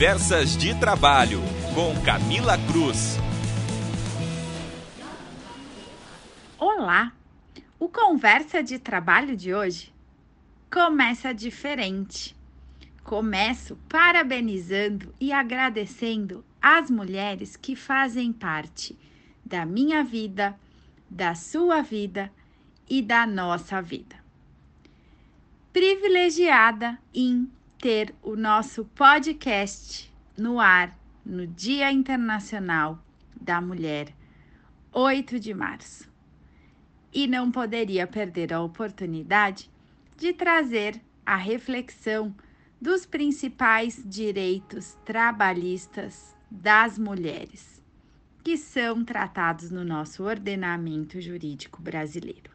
Conversas de Trabalho, com Camila Cruz. Olá! O Conversa de Trabalho de hoje começa diferente. Começo parabenizando e agradecendo as mulheres que fazem parte da minha vida, da sua vida e da nossa vida. Privilegiada em ter o nosso podcast no ar no Dia Internacional da Mulher, 8 de março. E não poderia perder a oportunidade de trazer a reflexão dos principais direitos trabalhistas das mulheres, que são tratados no nosso ordenamento jurídico brasileiro.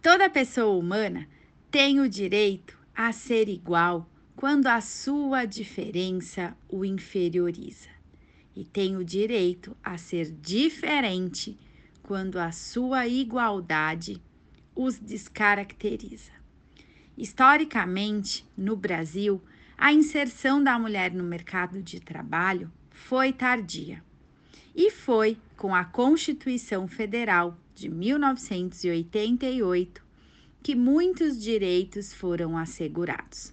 Toda pessoa humana tem o direito a ser igual quando a sua diferença o inferioriza, e tem o direito a ser diferente quando a sua igualdade os descaracteriza. Historicamente, no Brasil, a inserção da mulher no mercado de trabalho foi tardia e foi com a Constituição Federal de 1988 que muitos direitos foram assegurados.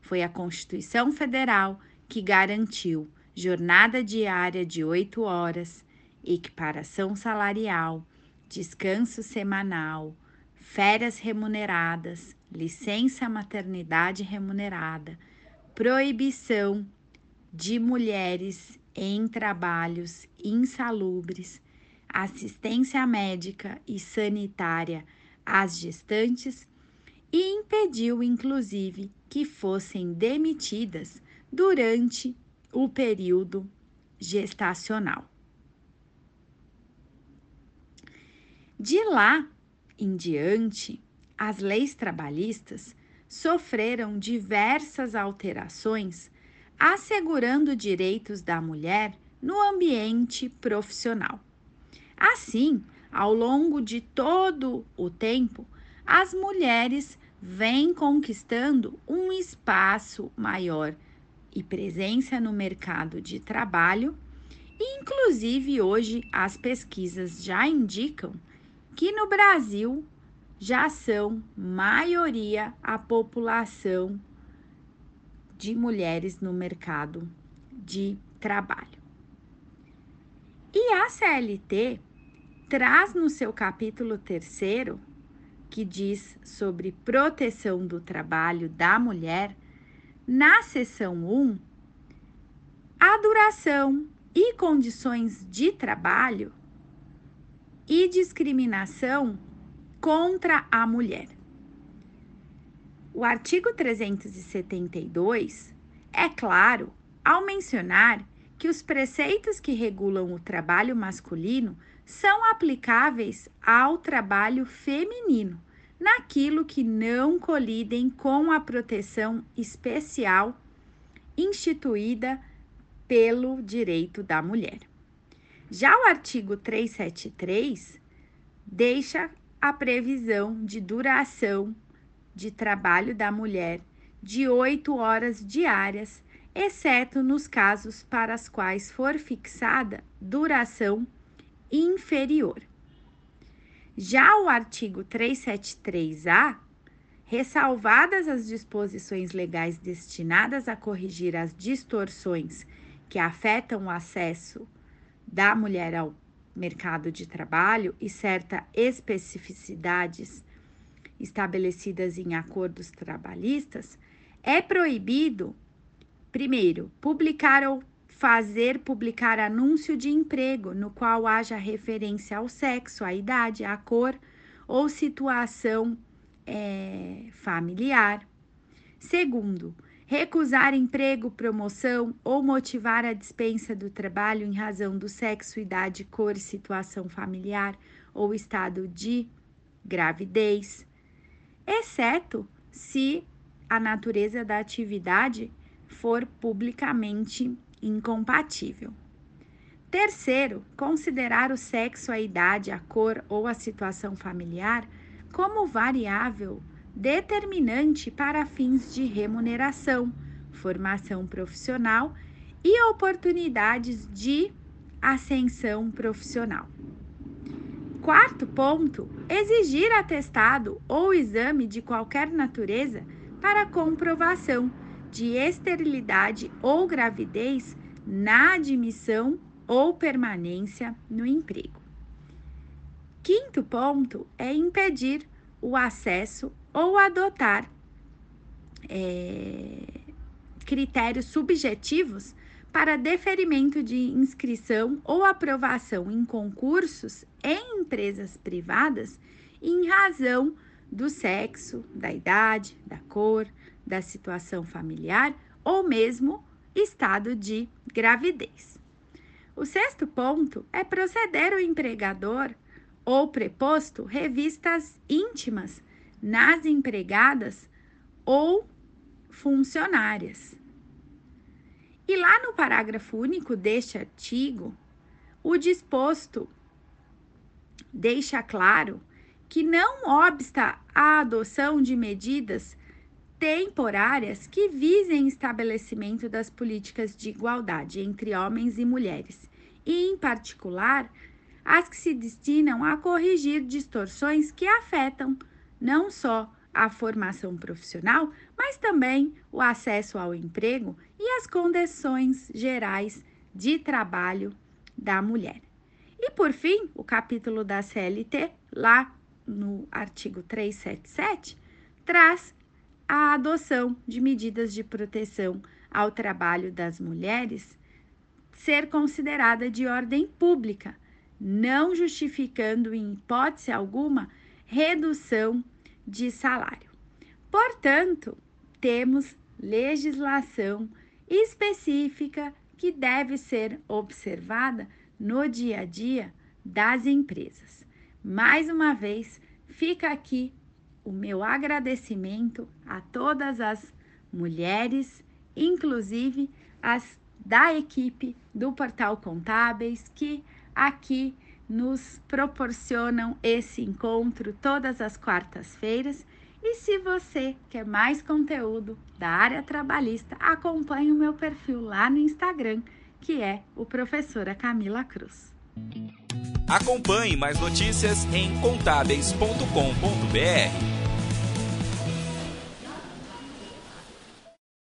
Foi a Constituição Federal que garantiu jornada diária de oito horas, equiparação salarial, descanso semanal, férias remuneradas, licença maternidade remunerada, proibição de mulheres em trabalhos insalubres, assistência médica e sanitária às gestantes e impediu, inclusive, que fossem demitidas durante o período gestacional. De lá em diante, as leis trabalhistas sofreram diversas alterações, assegurando direitos da mulher no ambiente profissional. Assim, ao longo de todo o tempo, as mulheres vêm conquistando um espaço maior e presença no mercado de trabalho, inclusive hoje as pesquisas já indicam que no Brasil já são maioria a população de mulheres no mercado de trabalho. E a CLT traz no seu capítulo terceiro, que diz sobre proteção do trabalho da mulher, na seção 1, a duração e condições de trabalho e discriminação contra a mulher. O artigo 372 é claro ao mencionar que os preceitos que regulam o trabalho masculino são aplicáveis ao trabalho feminino, naquilo que não colidem com a proteção especial instituída pelo direito da mulher. Já o artigo 373 deixa a previsão de duração de trabalho da mulher de oito horas diárias, exceto nos casos para os quais for fixada duração inferior. Já o artigo 373-A, ressalvadas as disposições legais destinadas a corrigir as distorções que afetam o acesso da mulher ao mercado de trabalho e certas especificidades estabelecidas em acordos trabalhistas, é proibido, primeiro, publicar ou fazer publicar anúncio de emprego no qual haja referência ao sexo, à idade, à cor ou situação é, familiar. Segundo, recusar emprego, promoção ou motivar a dispensa do trabalho em razão do sexo, idade, cor, situação familiar ou estado de gravidez, exceto se a natureza da atividade for publicamente incompatível. Terceiro, considerar o sexo, a idade, a cor ou a situação familiar como variável determinante para fins de remuneração, formação profissional e oportunidades de ascensão profissional. Quarto ponto: exigir atestado ou exame de qualquer natureza para comprovação de esterilidade ou gravidez na admissão ou permanência no emprego. Quinto ponto é impedir o acesso ou adotar é, critérios subjetivos para deferimento de inscrição ou aprovação em concursos em empresas privadas em razão do sexo, da idade, da cor, da situação familiar ou mesmo estado de gravidez. O sexto ponto é proceder o empregador ou preposto revistas íntimas nas empregadas ou funcionárias. E lá no parágrafo único deste artigo, o disposto deixa claro que não obsta a adoção de medidas temporárias que visem estabelecimento das políticas de igualdade entre homens e mulheres, e, em particular, as que se destinam a corrigir distorções que afetam não só a formação profissional, mas também o acesso ao emprego e as condições gerais de trabalho da mulher. E por fim, o capítulo da CLT, lá no artigo 377, traz a adoção de medidas de proteção ao trabalho das mulheres ser considerada de ordem pública, não justificando em hipótese alguma redução de salário. Portanto, temos legislação específica que deve ser observada no dia a dia das empresas. Mais uma vez, fica aqui o meu agradecimento a todas as mulheres, inclusive as da equipe do Portal Contábeis, que aqui nos proporcionam esse encontro todas as quartas-feiras. E se você quer mais conteúdo da área trabalhista, acompanhe o meu perfil lá no Instagram, que é o professora Camila Cruz. Acompanhe mais notícias em contábeis.com.br.